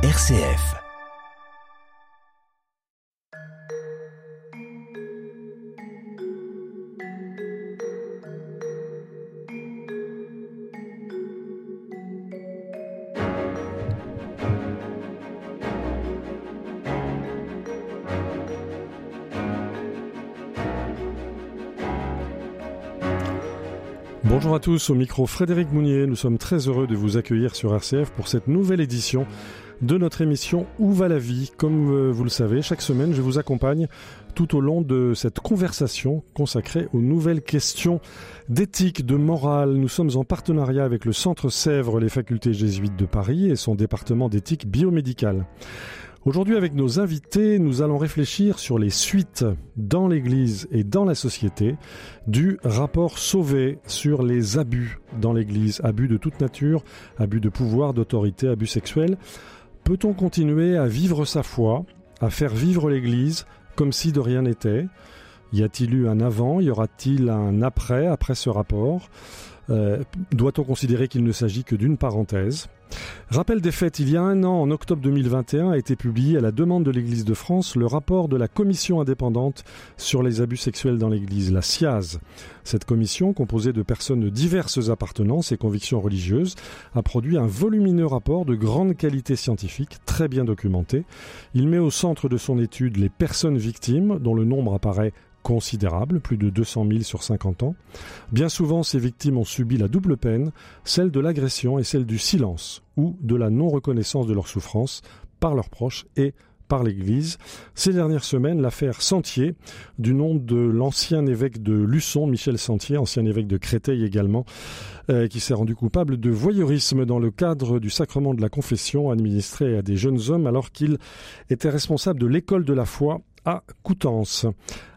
RCF. Bonjour à tous, au micro Frédéric Mounier, nous sommes très heureux de vous accueillir sur RCF pour cette nouvelle édition de notre émission Où va la vie? Comme euh, vous le savez, chaque semaine je vous accompagne tout au long de cette conversation consacrée aux nouvelles questions d'éthique, de morale. Nous sommes en partenariat avec le Centre Sèvres, les facultés jésuites de Paris et son département d'éthique biomédicale. Aujourd'hui, avec nos invités, nous allons réfléchir sur les suites dans l'Église et dans la société du rapport Sauvé sur les abus dans l'Église, abus de toute nature, abus de pouvoir, d'autorité, abus sexuels. Peut-on continuer à vivre sa foi, à faire vivre l'Église comme si de rien n'était? Y a-t-il eu un avant? Y aura-t-il un après, après ce rapport? Euh, Doit-on considérer qu'il ne s'agit que d'une parenthèse? Rappel des faits, il y a un an, en octobre 2021, a été publié à la demande de l'Église de France le rapport de la Commission indépendante sur les abus sexuels dans l'Église, la SIAZ. Cette commission, composée de personnes de diverses appartenances et convictions religieuses, a produit un volumineux rapport de grande qualité scientifique, très bien documenté. Il met au centre de son étude les personnes victimes, dont le nombre apparaît considérable, plus de 200 000 sur 50 ans. Bien souvent, ces victimes ont subi la double peine, celle de l'agression et celle du silence, ou de la non-reconnaissance de leur souffrance par leurs proches et par l'Église. Ces dernières semaines, l'affaire Sentier, du nom de l'ancien évêque de Luçon, Michel Sentier, ancien évêque de Créteil également, euh, qui s'est rendu coupable de voyeurisme dans le cadre du sacrement de la confession administré à des jeunes hommes alors qu'il était responsable de l'école de la foi à Coutances.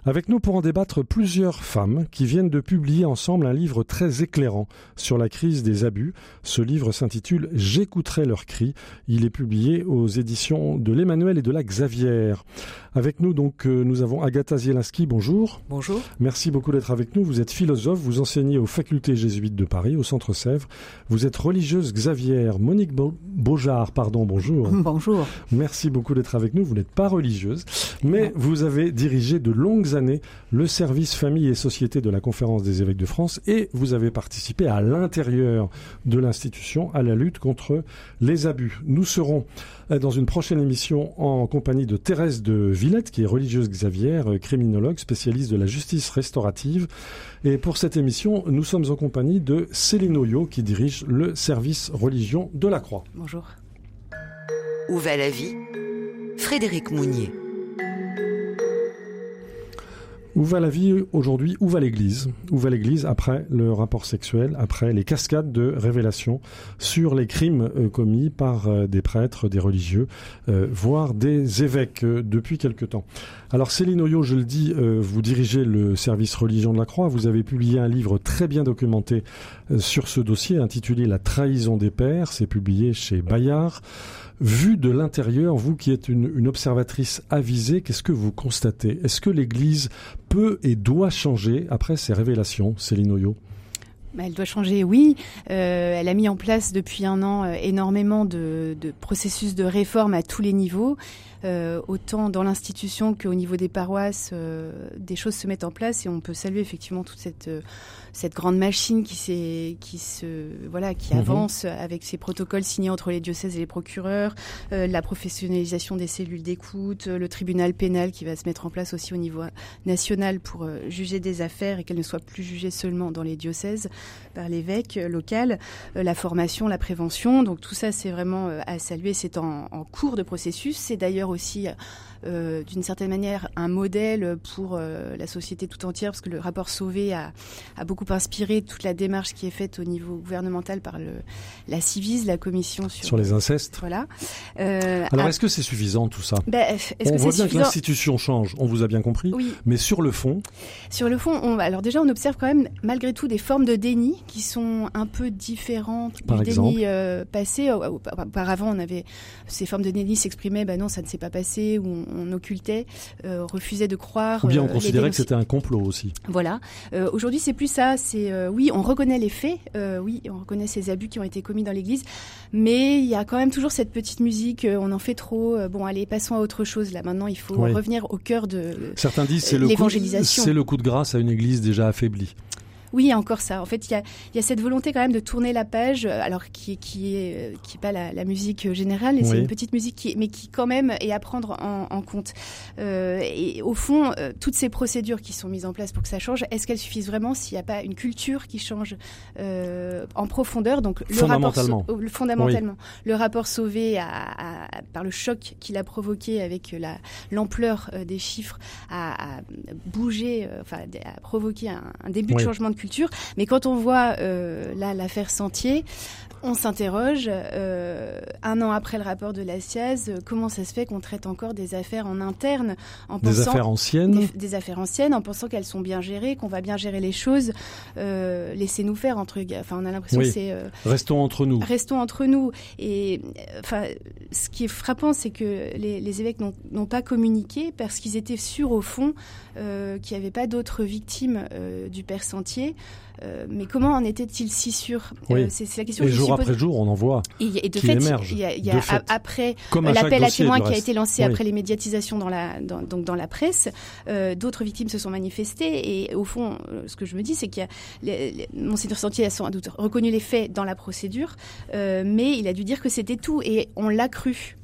Avec nous pour en débattre plusieurs femmes qui viennent de publier ensemble un livre très éclairant sur la crise des abus. Ce livre s'intitule J'écouterai leurs cris. Il est publié aux éditions de l'Emmanuel et de la Xavier. Avec nous donc euh, nous avons Agatha Zielinski, bonjour. Bonjour. Merci beaucoup d'être avec nous. Vous êtes philosophe, vous enseignez aux facultés jésuites de Paris, au Centre Sèvres. Vous êtes religieuse Xavier. Monique Beaujard, pardon, bonjour. Bonjour. Merci beaucoup d'être avec nous. Vous n'êtes pas religieuse, mais vous avez dirigé de longues années le service famille et société de la conférence des évêques de France et vous avez participé à l'intérieur de l'institution à la lutte contre les abus. Nous serons euh, dans une prochaine émission en compagnie de Thérèse de Villette, qui est religieuse Xavier, euh, criminologue, spécialiste de la justice restaurative. Et pour cette émission, nous sommes en compagnie de Céline Oyo, qui dirige le service religion de la Croix. Bonjour. Où va la vie? Frédéric Mounier. Où va la vie aujourd'hui? Où va l'Église? Où va l'Église après le rapport sexuel, après les cascades de révélations sur les crimes euh, commis par euh, des prêtres, des religieux, euh, voire des évêques depuis quelque temps? Alors Céline Oyo, je le dis, vous dirigez le service religion de la Croix. Vous avez publié un livre très bien documenté sur ce dossier intitulé La trahison des pères. C'est publié chez Bayard. Vu de l'intérieur, vous qui êtes une, observatrice avisée, qu'est-ce que vous constatez? Est-ce que l'Église peut et doit changer après ces révélations, Céline Oyo? Bah, elle doit changer, oui. Euh, elle a mis en place depuis un an euh, énormément de, processus de réforme à tous les niveaux. Euh, autant dans l'institution qu'au niveau des paroisses, euh, des choses se mettent en place et on peut saluer effectivement toute cette euh, cette grande machine qui qui se voilà qui mmh. avance avec ses protocoles signés entre les diocèses et les procureurs, euh, la professionnalisation des cellules d'écoute, le tribunal pénal qui va se mettre en place aussi au niveau national pour euh, juger des affaires et qu'elles ne soient plus jugées seulement dans les diocèses par l'évêque local, euh, la formation, la prévention. Donc tout ça c'est vraiment à saluer. C'est en, en cours de processus. C'est d'ailleurs aussi euh, d'une certaine manière un modèle pour euh, la société tout entière, parce que le rapport Sauvé a, a, beaucoup inspiré toute la démarche qui est faite au niveau gouvernemental par le, la Civise, la commission sur, sur les incestes. Voilà. Euh, Alors, est-ce que c'est suffisant tout ça? Ben, On voit bien que l'institution change, on vous a bien compris, oui. mais sur le fond? Sur le fond, on, alors déjà, on observe quand même malgré tout des formes de déni qui sont un peu différents Par du exemple? déni passé. Au- au- Auparavant, on avait ces formes de déni s'exprimaient, ben non, ça ne s'est pas passé, ou on, occultait, euh, refusait de croire. Ou bien on euh, considérait que c'était un complot aussi. Voilà. Euh, Aujourd'hui, c'est plus ça. C'est euh, oui, on reconnaît les faits. oui, on reconnaît ces abus qui ont été commis dans l'Église, mais il y a quand même toujours cette petite musique. on en fait trop. bon, allez, passons à autre chose. Là, maintenant, il faut Oui. revenir au cœur de. Certains disent c'est le, coup, l'évangélisation. c'est le coup de grâce à une église déjà affaiblie. Oui, il y a encore ça. En fait, il y a, il y a cette volonté quand même de tourner la page, euh, alors qui, qui est euh, qui est pas la, la musique euh, générale, Oui. c'est une petite musique qui, mais qui quand même est à prendre en, en compte. Euh, et au fond, euh, toutes ces procédures qui sont mises en place pour que ça change, est-ce qu'elles suffisent vraiment s'il n'y a pas une culture qui change euh, en profondeur? Donc le rapport Fondamentalement. euh, le- rapport sauvé à- à- par le choc qu'il a provoqué avec la l'ampleur des chiffres à, à bouger, enfin à provoquer un, un début Oui. de changement de Mais quand on voit euh, là l'affaire Sentier, on s'interroge euh, un an après le rapport de la SIAZ, euh, comment ça se fait qu'on traite encore des affaires en interne en Des pensant affaires anciennes. des, des affaires anciennes en pensant qu'elles sont bien gérées, qu'on va bien gérer les choses. Euh, Laissez-nous faire entre. Enfin, on a l'impression Oui. que c'est Restons entre nous. Restons entre nous. Et enfin, ce qui est frappant, c'est que les, les évêques n'ont pas communiqué parce qu'ils étaient sûrs au fond euh, qu'il n'y avait pas d'autres victimes euh, du père Sentier. Euh, mais comment en était-il si sûr? Oui. C'est la question Et que je jour suis après posée. jour, on en voit. Et, et de fait, émergent. il y a, il y De a fait. a- après à l'appel à témoins qui a été lancé Oui. après les médiatisations dans la, dans, donc dans la presse, d'autres victimes se sont manifestées et au fond, ce que je me dis, c'est qu'il y a Monseigneur Sentier a sans doute reconnu les faits dans la procédure, mais il a dû dire que c'était tout et on l'a cru.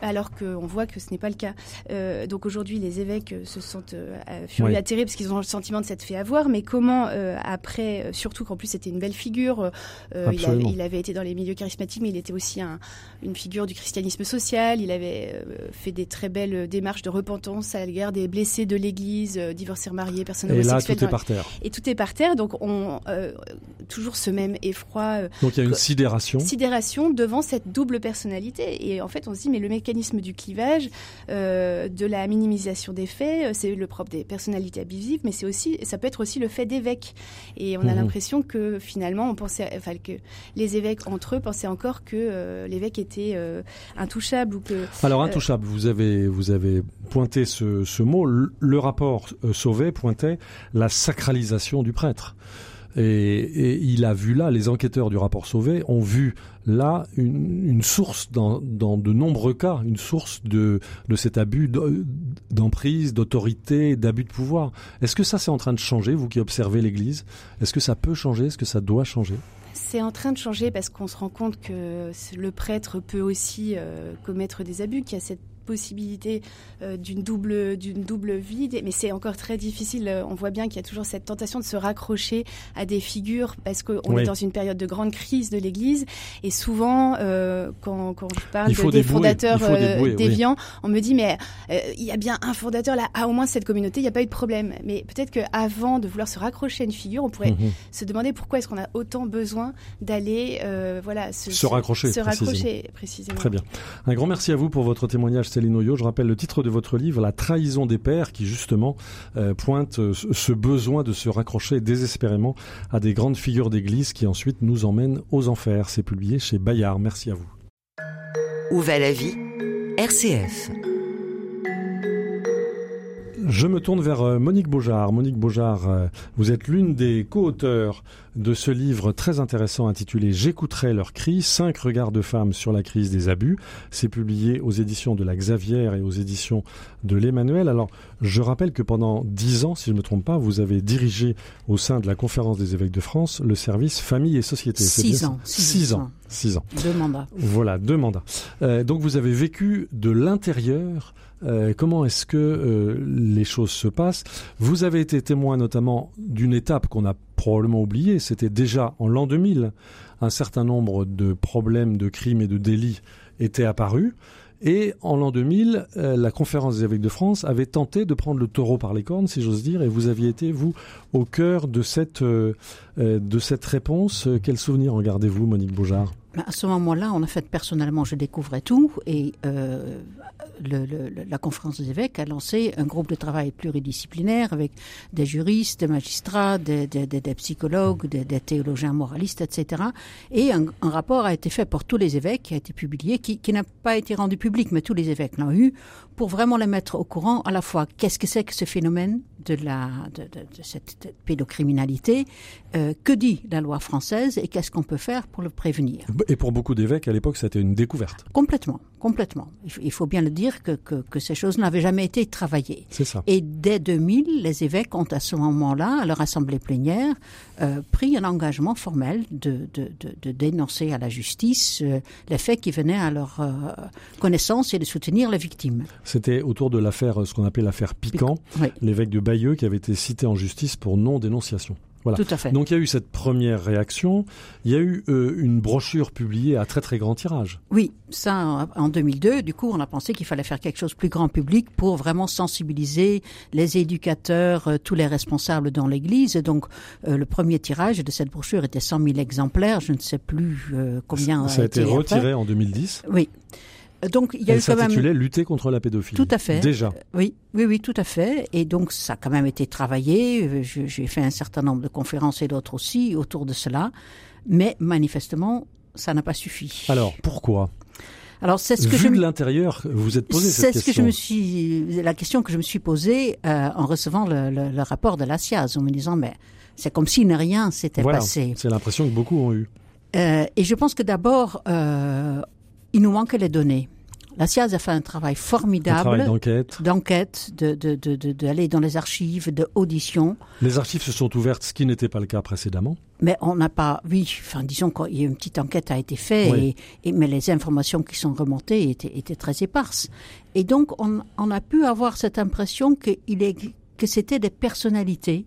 Alors qu'on voit que ce n'est pas le cas. Euh, donc aujourd'hui, les évêques euh, se sentent euh, furieux, Oui. atterrés parce qu'ils ont le sentiment de s'être fait avoir. Mais comment euh, après, surtout qu'en plus c'était une belle figure, il, avait, Absolument. il avait été dans les milieux charismatiques, mais il était aussi un, une figure du christianisme social. Il avait fait des très belles démarches de repentance à l'égard des blessés de l'Église, divorcés, mariés, personnes Et là, tout est par terre. Et tout est par terre, donc on toujours ce même effroi, Donc il y a une sidération. sidération devant cette double personnalité. Et en fait, on se dit, mais le mécanisme du clivage, euh, de la minimisation des faits, euh, c'est le propre des personnalités abusives, mais c'est aussi, ça peut être aussi le fait d'évêques. Et on a Mhm. l'impression que finalement, on pensait, enfin, que les évêques entre eux pensaient encore que euh, l'évêque était euh, intouchable ou que Alors intouchable, vous avez vous avez pointé ce, ce mot. Le, le rapport Sauvé pointait la sacralisation du prêtre. Et, il a vu là, les enquêteurs du rapport Sauvé ont vu là une, source dans, de nombreux cas, une source de, de cet abus de- d'emprise, d'autorité, d'abus de pouvoir. Est-ce que ça c'est en train de changer, vous qui observez l'Église? Est-ce que ça peut changer? Est-ce que ça doit changer? C'est en train de changer parce qu'on se rend compte que le prêtre peut aussi euh, commettre des abus, qu'il y a cette possibilité euh, d'une double d'une double vie mais c'est encore très difficile Euh, on voit bien qu'il y a toujours cette tentation de se raccrocher à des figures parce qu'on Oui. est dans une période de grande crise de l'église et souvent euh, quand, quand je parle de- des fondateurs euh, oui. déviants on me dit mais il y a bien un fondateur là ah au moins cette communauté il n'y a pas eu de problème mais peut-être qu'avant de vouloir se raccrocher à une figure on pourrait Mhm. se demander pourquoi est-ce qu'on a autant besoin d'aller voilà se, Se raccrocher, se précisément. précisément. Très bien. Un grand merci à vous pour votre témoignage, Céline Oyo. Je rappelle le titre de votre livre, La trahison des pères, qui justement euh, pointe euh, ce besoin de se raccrocher désespérément à des grandes figures d'église qui ensuite nous emmènent aux enfers. C'est publié chez Bayard. Merci à vous. Où va la vie? RCF. Je me tourne vers euh, Monique Beaujard. Monique Beaujard, vous êtes l'une des co-auteurs de ce livre très intéressant intitulé J'écouterai leurs cris, cinq regards de femmes sur la crise des abus. C'est publié aux éditions de la Xavière et aux éditions de l'Emmanuel. Alors, je rappelle que pendant dix ans, si je ne me trompe pas, vous avez dirigé au sein de la Conférence des évêques de France le service famille et société. Six ans, six ans. Six ans. Deux mandats. Voilà, deux mandats. Euh, donc vous avez vécu de l'intérieur. euh, comment est-ce que euh, les choses se passent? Vous avez été témoin notamment d'une étape qu'on a probablement oubliée. C'était déjà en l'an 2000. Un certain nombre de problèmes, de crimes et de délits étaient apparus. Et en l'an 2000, euh, la conférence des évêques de France avait tenté de prendre le taureau par les cornes, si j'ose dire, et vous aviez été, vous, au cœur de cette, euh, euh, de cette réponse. Quel souvenir en gardez-vous, Monique Beaujard? À ce moment-là, en fait, personnellement, je découvrais tout et euh, le, le, la conférence des évêques a lancé un groupe de travail pluridisciplinaire avec des juristes, des magistrats, des, des, des psychologues, des, des, théologiens moralistes, etc. Et un, un, rapport a été fait pour tous les évêques, qui a été publié, qui, qui n'a pas été rendu public, mais tous les évêques l'ont eu, pour vraiment les mettre au courant à la fois qu'est-ce que c'est que ce phénomène de, la, de, de, de cette pédocriminalité, euh, que dit la loi française et qu'est-ce qu'on peut faire pour le prévenir. Et pour beaucoup d'évêques, à l'époque, c'était une découverte. Complètement, complètement. Il faut bien le dire que, que, que ces choses n'avaient jamais été travaillées. C'est ça. Et dès 2000, les évêques ont à ce moment-là, à leur assemblée plénière, euh, pris un engagement formel de, de, de, de dénoncer à la justice euh, les faits qui venaient à leur euh, connaissance et de soutenir les victimes. C'était autour de l'affaire, ce qu'on appelle l'affaire Piquant, oui. l'évêque de Bayeux qui avait été cité en justice pour non-dénonciation. Voilà. Tout à fait. Donc il y a eu cette première réaction. Il y a eu euh, une brochure publiée à très très grand tirage. Oui, ça en 2002. Du coup, on a pensé qu'il fallait faire quelque chose de plus grand public pour vraiment sensibiliser les éducateurs, euh, tous les responsables dans l'Église. Donc euh, le premier tirage de cette brochure était 100 000 exemplaires. Je ne sais plus euh, combien. Ça a été, été retiré après. en 2010. Oui. Donc il y a Elle eu quand même Lutter contre la pédophilie. Tout à fait. Déjà. Oui, oui, oui, tout à fait. Et donc, ça a quand même été travaillé. Je- J'ai fait un certain nombre de conférences et d'autres aussi autour de cela. Mais manifestement, ça n'a pas suffi. Alors pourquoi? Alors, c'est ce que Vu je de l'intérieur, vous êtes posé c'est cette ce que question. je me suis, la question que je me suis posée euh, en recevant le, le, le rapport de la SIAZ, en me disant, mais c'est comme si rien s'était Voilà, passé. c'est l'impression que beaucoup ont eu. Euh, et je pense que d'abord, euh, il nous manque les données. La SIAZ a fait un travail formidable d'enquête. d'enquête, de, de, de, de, d'aller dans les archives, de audition. Les archives se sont ouvertes, ce qui n'était pas le cas précédemment. Mais on n'a pas, oui, enfin, disons qu'il y a une petite enquête a été faite, Oui. et, et, mais les informations qui sont remontées étaient, étaient très éparses. Et donc, on, on a pu avoir cette impression est, que c'était des personnalités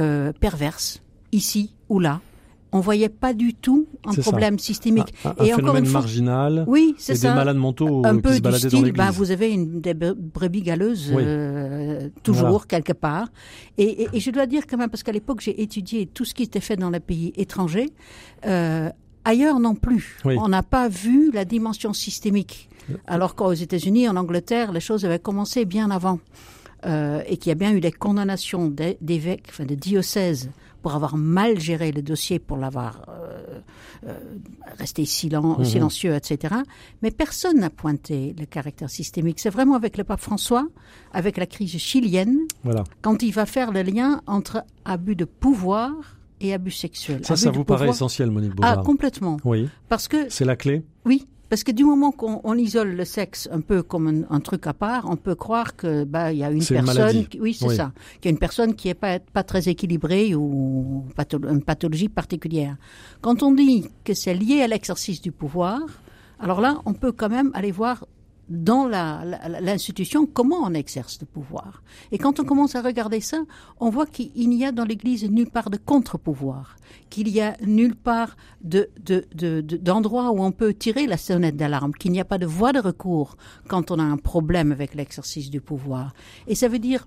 euh, perverses, ici ou là. On voyait pas du tout un ça. problème systémique. Un, un et encore phénomène une fois, marginal oui, c'est des ça. malades mentaux un euh, peu qui se du dans style, ben, vous avez une des bre- brebis galeuses Oui. euh, toujours Voilà. quelque part. Et, et, et je dois dire quand même, parce qu'à l'époque j'ai étudié tout ce qui était fait dans les pays étrangers, euh, ailleurs non plus. Oui. On n'a pas vu la dimension systémique. Alors qu'aux États-Unis, en Angleterre, les choses avaient commencé bien avant. Euh, et qu'il y a bien eu des condamnations d'é- d'évêques, enfin de diocèses, pour avoir mal géré le dossier, pour l'avoir euh, euh, resté silen- Mhm. silencieux, etc. Mais personne n'a pointé le caractère systémique. C'est vraiment avec le pape François, avec la crise chilienne, Voilà. quand il va faire le lien entre abus de pouvoir et abus sexuels. Ça, Abus ça vous paraît essentiel, Monique Ah, Baudard complètement. Oui, Parce que c'est la clé? oui, parce que du moment qu'on on isole le sexe un peu comme un, un truc à part, on peut croire que bah il y a une personne, qui- oui c'est Oui. ça, qu'il y a une personne qui est pas pas très équilibrée ou patho- une pathologie particulière. Quand on dit que c'est lié à l'exercice du pouvoir, alors là on peut quand même aller voir dans l'institution comment on exerce le pouvoir. Et quand on commence à regarder ça, on voit qu'il n'y a dans l'Église nulle part de contre-pouvoir, qu'il y a nulle part de, de, de, où on peut tirer la sonnette d'alarme, qu'il n'y a pas de voie de recours quand on a un problème avec l'exercice du pouvoir. Et ça veut dire,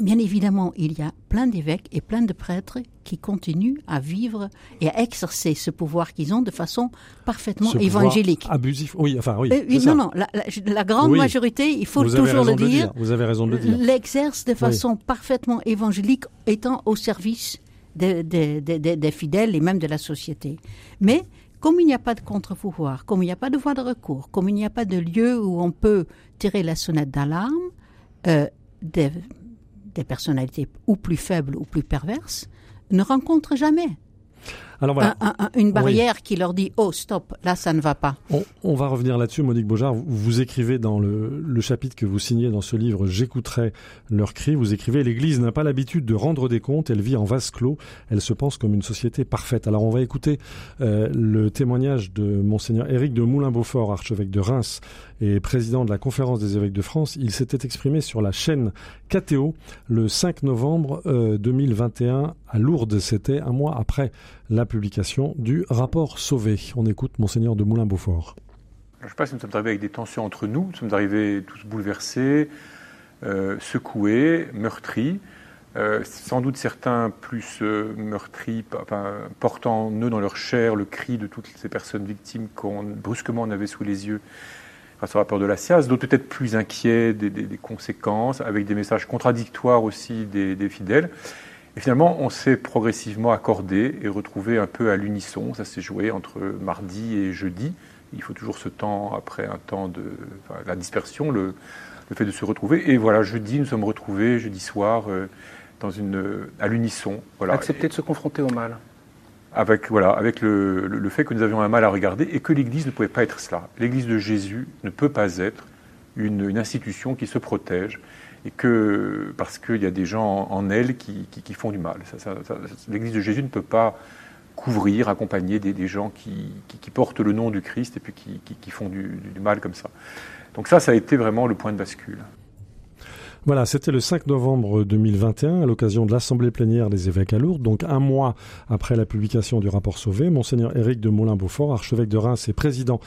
bien évidemment, il y a plein d'évêques et plein de prêtres qui continuent à vivre et à exercer ce pouvoir qu'ils ont de façon parfaitement Ce évangélique. Abusif. Oui, enfin oui. Euh, ça. non, non, la, la- la grande Oui. majorité, il faut vous toujours le dire, Vous avez raison de le dire. l'exerce de façon parfaitement évangélique étant au service des, des- des fidèles et même de la société. Mais comme il n'y a pas de contre-pouvoir, comme il n'y a pas de voie de recours, comme il n'y a pas de lieu où on peut tirer la sonnette d'alarme, euh, des, des personnalités ou plus faibles ou plus perverses ne rencontrent jamais Alors voilà. un- un- un- une barrière qui leur dit oh stop là ça ne va pas. On, on va revenir là-dessus, Monique Beaujard. Vous, vous écrivez dans le, le chapitre que vous signez dans ce livre J'écouterai leur cri. Vous écrivez L'Église n'a pas l'habitude de rendre des comptes. Elle vit en vase clos. Elle se pense comme une société parfaite. Alors on va écouter euh, le témoignage de monseigneur Éric de Moulin-Beaufort, archevêque de Reims et président de la Conférence des évêques de France. Il s'était exprimé sur la chaîne KTO le 5 novembre euh, 2021 à Lourdes. C'était un mois après la publication du rapport Sauvé. On écoute monseigneur de Moulin-Beaufort. Je ne sais pas si nous sommes arrivés avec des tensions entre nous, nous sommes arrivés tous bouleversés, euh, secoués, meurtris, Euh, sans doute certains plus euh, meurtris, portant en eux dans leur chair le cri de toutes ces personnes victimes qu'on brusquement on avait sous les yeux grâce au rapport de la SIAS, d'autres peut-être plus inquiets des, conséquences, avec des messages contradictoires aussi des fidèles. Et finalement, on s'est progressivement accordé et retrouvé un peu à l'unisson. Ça s'est joué entre mardi et jeudi. Il faut toujours ce temps après un temps de enfin, la dispersion, le, le, fait de se retrouver. Et voilà, jeudi, nous sommes retrouvés, jeudi soir, euh, dans une, à l'unisson. Voilà. Accepter de se confronter au mal. Avec, voilà, avec le, le, le, fait que nous avions un mal à regarder et que l'Église ne pouvait pas être cela. L'Église de Jésus ne peut pas être une, une institution qui se protège et que parce qu'il y a des gens en, elle qui, font du mal. L'Église de Jésus ne peut pas couvrir, accompagner des, gens qui, portent le nom du Christ et puis qui, font du mal comme ça. Donc ça, ça a été vraiment le point de bascule. Voilà, c'était le 5 novembre 2021 à l'occasion de l'Assemblée plénière des évêques à Lourdes, donc un mois après la publication du rapport Sauvé. Monseigneur Éric de Moulin-Beaufort, archevêque de Reims et président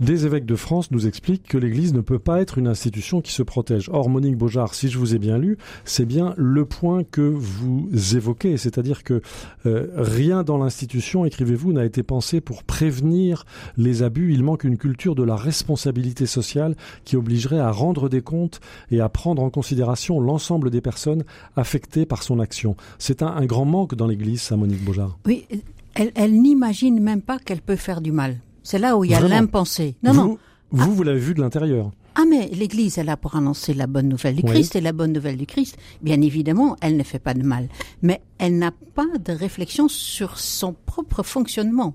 des évêques de France, nous explique que l'Église ne peut pas être une institution qui se protège. Or, Monique Beaujard, si je vous ai bien lu, c'est bien le point que vous évoquez, c'est-à-dire que euh, rien dans l'institution, écrivez-vous, n'a été pensé pour prévenir les abus. Il manque une culture de la responsabilité sociale qui obligerait à rendre des comptes et à prendre en considération l'ensemble des personnes affectées par son action. C'est un, un, grand manque dans l'Église, ça, Monique Beaujard. Oui, elle, elle n'imagine même pas qu'elle peut faire du mal. C'est là où il y a l'impensé. Non, vous, non. Vous, ah. vous l'avez vu de l'intérieur. Ah mais l'Église est là pour annoncer la bonne nouvelle du oui. Christ et la bonne nouvelle du Christ, bien évidemment, elle ne fait pas de mal, mais elle n'a pas de réflexion sur son propre fonctionnement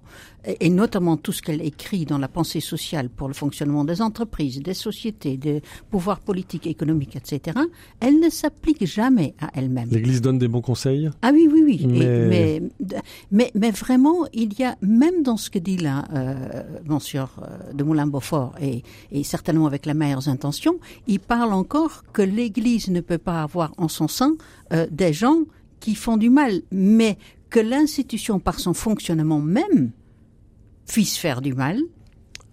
et notamment tout ce qu'elle écrit dans la pensée sociale pour le fonctionnement des entreprises, des sociétés, des pouvoirs politiques, économiques, etc. Elle ne s'applique jamais à elle-même. L'Église donne des bons conseils? Ah oui, oui, oui. Mais... Et, mais, mais, mais, vraiment, il y a même dans ce que dit là euh, Monsieur de Moulin-Beaufort et, et certainement avec la meilleure intentions, il parle encore que l'Église ne peut pas avoir en son sein euh, des gens qui font du mal, mais que l'institution, par son fonctionnement même, puisse faire du mal,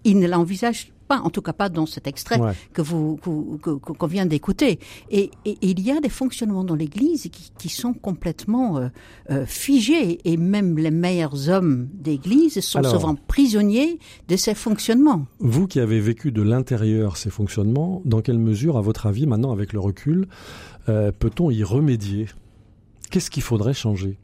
il ne l'envisage pas, en tout cas pas dans cet extrait ouais. que vous qu'on que, qu vient d'écouter. Et, et, et, il y a des fonctionnements dans l'Église qui, qui, sont complètement euh, euh, figés, et même les meilleurs hommes d'Église sont Alors, souvent prisonniers de ces fonctionnements. Vous qui avez vécu de l'intérieur ces fonctionnements, dans quelle mesure, à votre avis, maintenant avec le recul, euh, peut-on y remédier? Qu'est-ce qu'il faudrait changer?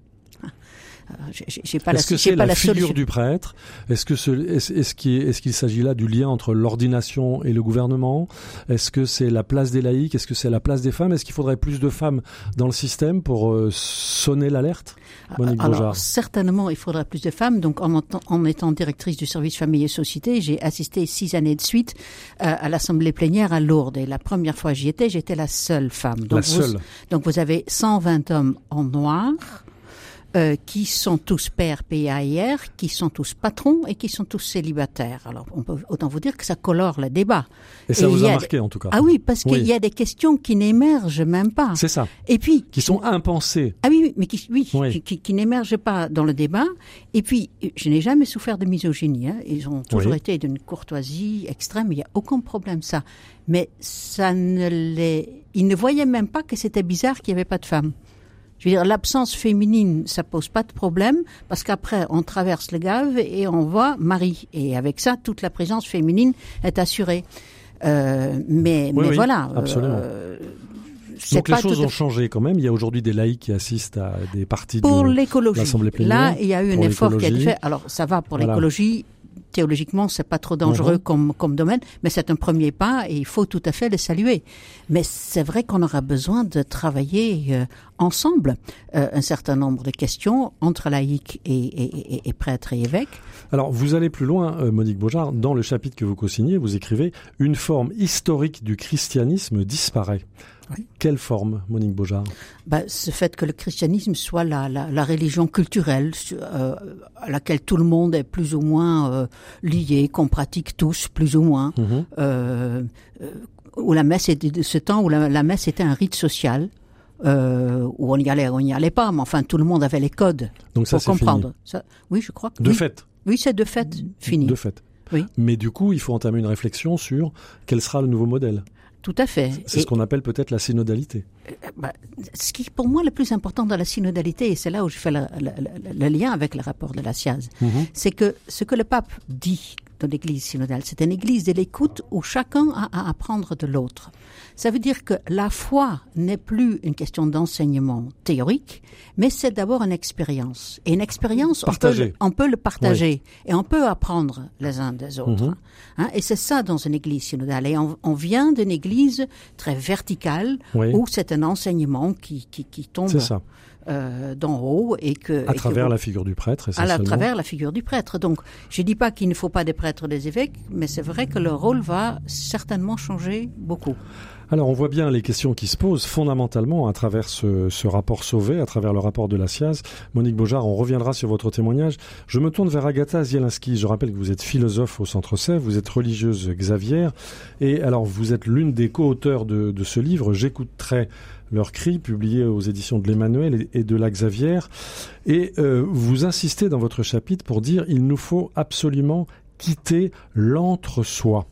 J'ai pas est-ce que c'est la, la, figure solution. du prêtre? Est-ce que ce, est-ce, est-ce qu'il s'agit là du lien entre l'ordination et le gouvernement? Est-ce que c'est la place des laïcs? Est-ce que c'est la place des femmes? Est-ce qu'il faudrait plus de femmes dans le système pour euh, sonner l'alerte? Monique Alors certainement, il faudrait plus de femmes. Donc en, en étant directrice du service famille et société, j'ai assisté six années de suite euh, à l'assemblée plénière à Lourdes. Et la première fois j'y étais, j'étais la seule femme. Donc la seule. Vous, donc vous avez 120 hommes en noir euh, qui sont tous pères PAIR, qui sont tous patrons et qui sont tous célibataires. Alors, on peut autant vous dire que ça colore le débat. Et ça et vous a, a marqué des... en tout cas. Ah oui, parce qu'il y a des questions qui n'émergent même pas. C'est ça. Et puis qui sont impensées. Ah oui, mais qui, oui, oui. qui, qui, qui n'émergent pas dans le débat. Et puis, je n'ai jamais souffert de misogynie. Hein. Ils ont toujours oui. été d'une courtoisie extrême. Il n'y a aucun problème ça. Mais ça ne les, ils ne voyaient même pas que c'était bizarre qu'il n'y avait pas de femmes. Je veux dire, l'absence féminine, ça pose pas de problème, parce qu'après, on traverse le Gave et on voit Marie. Et avec ça, toute la présence féminine est assurée. Euh, mais, oui, mais oui, voilà. Absolument. Euh, donc les choses ont changé quand même. Il y a aujourd'hui des laïcs qui assistent à des parties pour de l'écologie. l'Assemblée plénière. Là, il y a eu un effort qui a été fait. Alors, ça va pour voilà. l'écologie théologiquement, c'est pas trop dangereux mmh. comme, comme domaine, mais c'est un premier pas et il faut tout à fait le saluer. Mais c'est vrai qu'on aura besoin de travailler euh, ensemble euh, un certain nombre de questions entre laïcs et, et, et, et, prêtres et évêques. Alors, vous allez plus loin, euh, Monique Beaujard. Dans le chapitre que vous co-signez, vous écrivez « Une forme historique du christianisme disparaît ». Oui. Quelle forme, Monique Beaujard? Bah, Ce fait que le christianisme soit la, la, la religion culturelle euh, à laquelle tout le monde est plus ou moins euh, lié, qu'on pratique tous plus ou moins, mm -hmm. euh, où la messe était ce temps où la, la messe était un rite social. Euh, où on y allait, on n'y allait pas, mais enfin tout le monde avait les codes Donc ça, pour comprendre. Fini. Ça, oui, je crois. Que de oui. fait. Oui, c'est de fait fini. De fait. Oui. Mais du coup, il faut entamer une réflexion sur quel sera le nouveau modèle. Tout à fait. C'est ce qu'on appelle peut-être la synodalité. Euh, bah, ce qui, pour moi, le plus important dans la synodalité, et c'est là où je fais le, lien avec le rapport de la SIAZ, mhm. c'est que ce que le pape dit dans l'église synodale, c'est une église de l'écoute où chacun a à apprendre de l'autre. Ça veut dire que la foi n'est plus une question d'enseignement théorique, mais c'est d'abord une expérience. Et une expérience, on peut, on peut, le partager et on peut apprendre les uns des autres. Mhm. hein, et c'est ça dans une église synodale. Et on, on vient d'une église très verticale où c'est un enseignement qui, qui, qui tombe. Ça. Euh, d'en haut et que à travers la figure du prêtre à travers la figure du prêtre donc je dis pas qu'il ne faut pas des prêtres des évêques mais c'est vrai que leur rôle va certainement changer beaucoup alors on voit bien les questions qui se posent fondamentalement à travers ce, rapport sauvé, à travers le rapport de la SIAZ. Monique Beaujard, on reviendra sur votre témoignage. Je me tourne vers Agatha Zielinski. Je rappelle que vous êtes philosophe au Centre Sèvres, vous êtes religieuse Xavier, et alors vous êtes l'une des co-auteurs de, ce livre. J'écouterai leur cri, publié aux éditions de l'Emmanuel et de la Xavier. Et euh, vous insistez dans votre chapitre pour dire il nous faut absolument quitter l'entre-soi.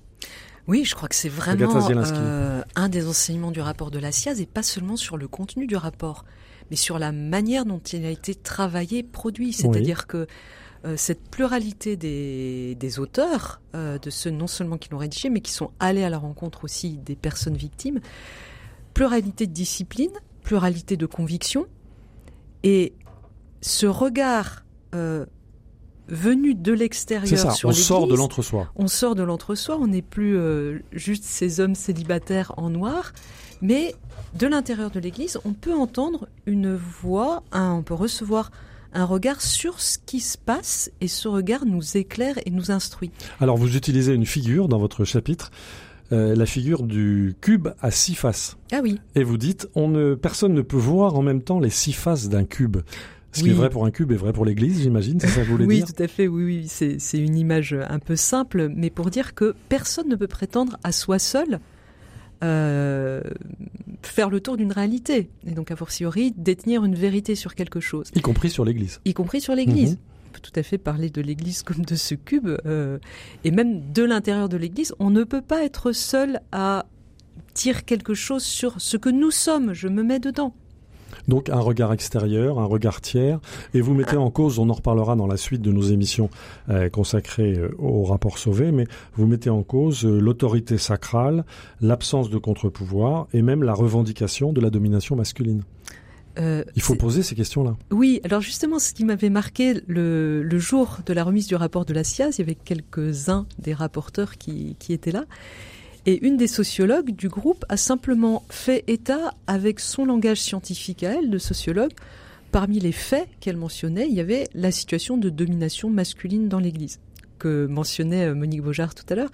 Oui, je crois que c'est vraiment euh, un des enseignements du rapport de la SIAZ et pas seulement sur le contenu du rapport, mais sur la manière dont il a été travaillé, produit. C'est-à-dire que euh, cette pluralité des, des auteurs, euh, de ceux non seulement qui l'ont rédigé, mais qui sont allés à la rencontre aussi des personnes victimes, pluralité de disciplines, pluralité de convictions, et ce regard venu de l'extérieur sur on sort de l'entre-soi. On sort de l'entre-soi, on n'est plus euh, juste ces hommes célibataires en noir, mais de l'intérieur de l'Église, on peut entendre une voix, on peut recevoir un regard sur ce qui se passe et ce regard nous éclaire et nous instruit. Alors vous utilisez une figure dans votre chapitre. Euh, la figure du cube à six faces. Ah oui. Et vous dites, on ne, personne ne peut voir en même temps les six faces d'un cube. Ce qui est vrai pour un cube est vrai pour l'église, j'imagine, c'est ça que vous voulez oui, dire Oui, tout à fait, oui, oui. C'est une image un peu simple, mais pour dire que personne ne peut prétendre à soi seul euh, faire le tour d'une réalité, et donc a fortiori détenir une vérité sur quelque chose. Y compris sur l'église. Y compris sur l'église. Mhm. Tout à fait parler de l'église comme de ce cube, euh, et même de l'intérieur de l'église, on ne peut pas être seul à dire quelque chose sur ce que nous sommes, je me mets dedans. Donc un regard extérieur, un regard tiers, et vous mettez en cause, on en reparlera dans la suite de nos émissions euh, consacrées euh, au rapport Sauvé, mais vous mettez en cause l'autorité sacrale, l'absence de contre-pouvoir et même la revendication de la domination masculine. Il faut poser ces questions-là. Oui, alors justement, ce qui m'avait marqué le, jour de la remise du rapport de la SIAZ, il y avait quelques-uns des rapporteurs qui, qui étaient là, et une des sociologues du groupe a simplement fait état, avec son langage scientifique à elle, de sociologue, parmi les faits qu'elle mentionnait, il y avait la situation de domination masculine dans l'Église, que mentionnait euh, Monique Beaujard tout à l'heure.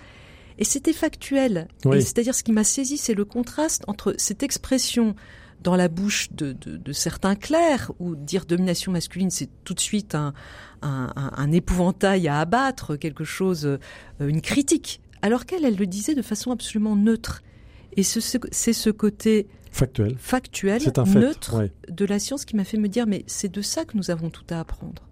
Et c'était factuel. C'est-à-dire ce qui m'a saisi, c'est le contraste entre cette expression dans la bouche de, certains clercs, où dire domination masculine, c'est tout de suite un, un, épouvantail à abattre, quelque chose, euh, une critique alors qu'elle, elle le disait de façon absolument neutre. Et c'est ce, côté factuel, factuel neutre de la science qui m'a fait me dire, mais c'est de ça que nous avons tout à apprendre.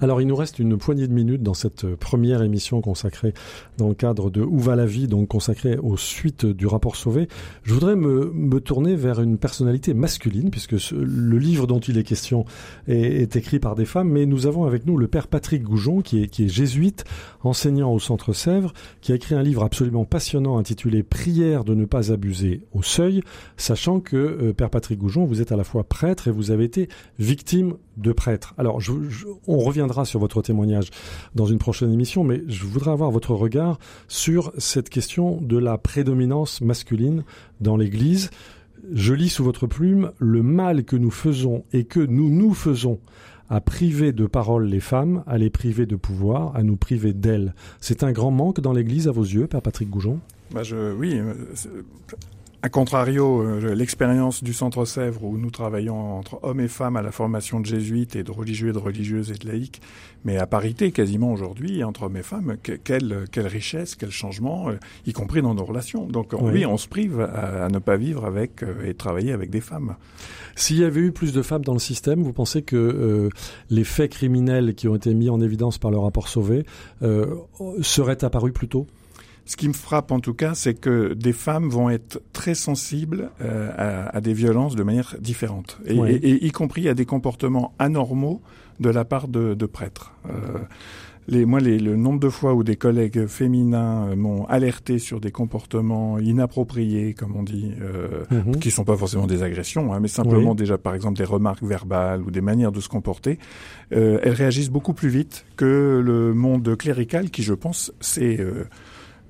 Alors il nous reste une poignée de minutes dans cette euh, première émission consacrée dans le cadre de Où va la vie, donc consacrée aux suites du rapport Sauvé. Je voudrais me, tourner vers une personnalité masculine, puisque le livre dont il est question est, écrit par des femmes, mais nous avons avec nous le père Patrick Goujon, qui est, qui est jésuite, enseignant au Centre Sèvres, qui a écrit un livre absolument passionnant intitulé Prière de ne pas abuser au seuil, sachant que, euh, père Patrick Goujon, vous êtes à la fois prêtre et vous avez été victime de prêtre. Alors, on reviendra sur votre témoignage dans une prochaine émission, mais je voudrais avoir votre regard sur cette question de la prédominance masculine dans l'Église. Je lis sous votre plume le mal que nous faisons et que nous nous faisons à priver de parole les femmes, à les priver de pouvoir, à nous priver d'elles. C'est un grand manque dans l'Église à vos yeux, Père Patrick Goujon? Bah je, Oui, euh, a contrario, euh, l'expérience du Centre Sèvres où nous travaillons entre hommes et femmes à la formation de jésuites et de religieux et de religieuses et de laïcs, mais à parité quasiment aujourd'hui entre hommes et femmes, quelle, quelle richesse, quel changement, euh, y compris dans nos relations. Donc oui, on se prive à, ne pas vivre avec euh, et travailler avec des femmes. S'il y avait eu plus de femmes dans le système, vous pensez que les faits criminels qui ont été mis en évidence par le rapport Sauvé seraient apparus plus tôt? Ce qui me frappe en tout cas, c'est que des femmes vont être très sensibles euh, à, à, des violences de manière différente, et, Oui. et- et y compris à des comportements anormaux de la part de, de prêtres. Euh, les, moi, les, le nombre de fois où des collègues féminins euh, m'ont alerté sur des comportements inappropriés, comme on dit, euh, Mhm. qui sont pas forcément des agressions, hein, mais simplement Oui. déjà, par exemple, des remarques verbales ou des manières de se comporter, euh, elles réagissent beaucoup plus vite que le monde clérical, qui, je pense, euh,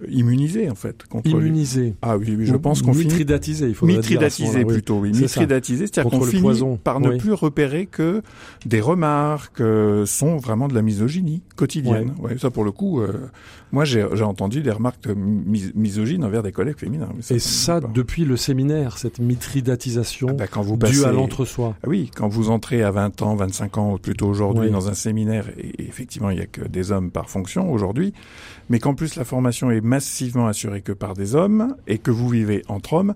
immunisé en fait contre. Immunisé. Ah oui, oui, je pense qu'on finit mitridatisé, il dire ce mitridatisé oui. plutôt, oui, mitridatisé, c'est-à-dire qu'on finit poison, par ne plus repérer que des remarques euh, sont vraiment de la misogynie quotidienne. Ouais. ça pour le coup, euh, moi j'ai entendu des remarques mis- misogynes envers des collègues féminins. Et ça, depuis le séminaire, cette mitridatisation Ah bah, quand vous due passez à l'entre-soi. Ah oui, quand vous entrez à 20 ans, 25 ans, ou plutôt aujourd'hui Oui. dans un séminaire, et effectivement il y a que des hommes par fonction aujourd'hui, mais qu'en plus la formation est massivement assurée que par des hommes, et que vous vivez entre hommes,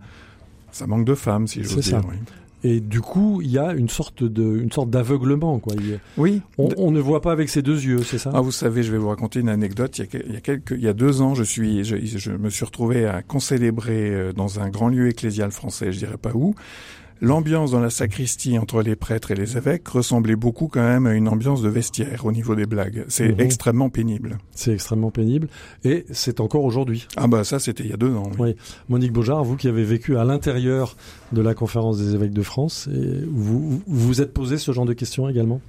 ça manque de femmes, si j'ose ça. dire. Oui. Et du coup, il y a une sorte de, une sorte d'aveuglement, quoi. A- oui. On, on ne voit pas avec ses deux yeux, c'est ça? Ah, vous savez, je vais vous raconter une anecdote. Il y a, que- il y a quelques, il y a deux ans, je suis, je, je me suis retrouvé à concélébrer euh, dans un grand lieu ecclésial français, je dirais pas où. L'ambiance dans la sacristie entre les prêtres et les évêques ressemblait beaucoup quand même à une ambiance de vestiaire au niveau des blagues. C'est Mhm. extrêmement pénible. C'est extrêmement pénible. Et c'est encore aujourd'hui. Ah bah ça, c'était il y a deux ans. oui. Oui. Monique Beaujard, vous qui avez vécu à l'intérieur de la conférence des évêques de France, et vous vous êtes posé ce genre de questions également?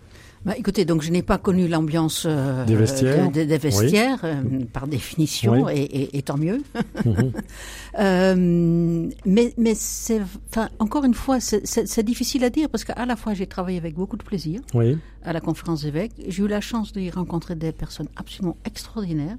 Bah, écoutez, donc je n'ai pas connu l'ambiance euh, Des vestiaires. de- de- des vestiaires, euh, par définition, Oui. et, et- et tant mieux. Mhm. Euh, mais mais c'est, enfin, encore une fois, c'est- difficile à dire parce qu'à la fois j'ai travaillé avec beaucoup de plaisir Oui. à la conférence d'évêques. J'ai eu la chance d'y rencontrer des personnes absolument extraordinaires.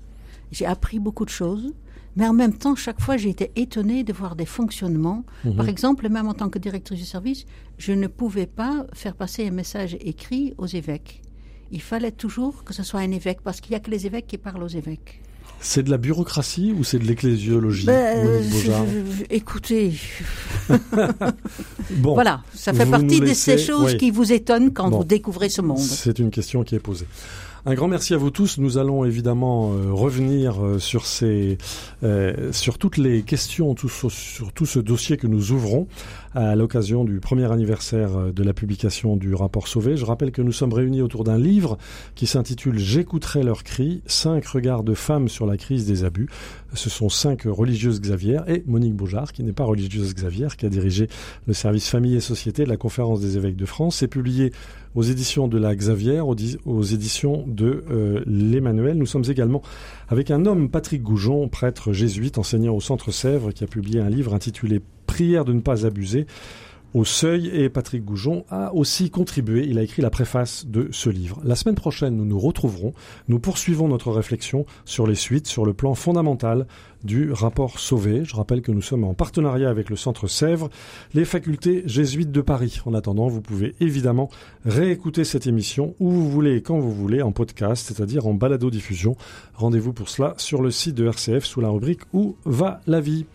J'ai appris beaucoup de choses. Mais en même temps, chaque fois, j'ai été étonnée de voir des fonctionnements. Mhm. Par exemple, même en tant que directrice du service, je ne pouvais pas faire passer un message écrit aux évêques. Il fallait toujours que ce soit un évêque, parce qu'il n'y a que les évêques qui parlent aux évêques. C'est de la bureaucratie ou c'est de l'ecclésiologie Ben, je- écoutez, Bon, voilà, ça fait partie de ces choses oui. qui vous étonnent quand Bon. vous découvrez ce monde. C'est une question qui est posée. Un grand merci à vous tous. Nous allons évidemment euh, revenir euh, sur ces, euh, sur toutes les questions, sur tout ce dossier que nous ouvrons à l'occasion du premier anniversaire euh, de la publication du rapport Sauvé. Je rappelle que nous sommes réunis autour d'un livre qui s'intitule J'écouterai leurs cris, cinq regards de femmes sur la crise des abus. Ce sont cinq religieuses Xavier et Monique Beaujard, qui n'est pas religieuse Xavier, qui a dirigé le service famille et société de la conférence des évêques de France. C'est publié aux éditions de la Xavier, aux, di- aux éditions de euh, l'Emmanuel. Nous sommes également avec un homme, Patrick Goujon, prêtre jésuite, enseignant au Centre Sèvres, qui a publié un livre intitulé Prière de ne pas abuser au seuil et Patrick Goujon a aussi contribué, il a écrit la préface de ce livre. La semaine prochaine, nous nous retrouverons, nous poursuivons notre réflexion sur les suites, sur le plan fondamental du rapport Sauvé. Je rappelle que nous sommes en partenariat avec le Centre Sèvres, les facultés jésuites de Paris. En attendant, vous pouvez évidemment réécouter cette émission où vous voulez et quand vous voulez en podcast, c'est-à-dire en balado-diffusion. Rendez-vous pour cela sur le site de RCF sous la rubrique Où va la vie?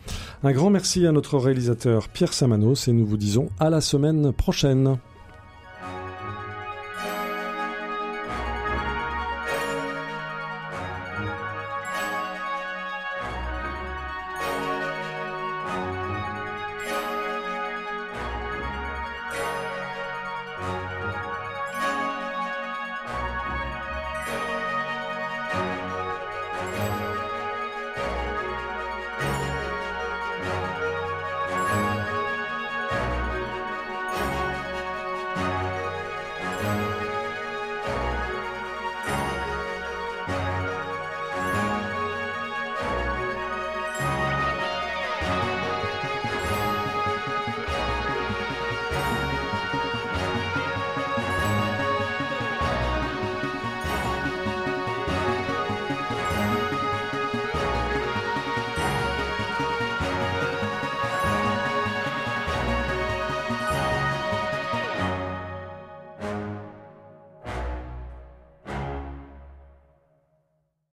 Un grand merci à notre réalisateur Pierre Samanos et nous vous disons à la semaine prochaine.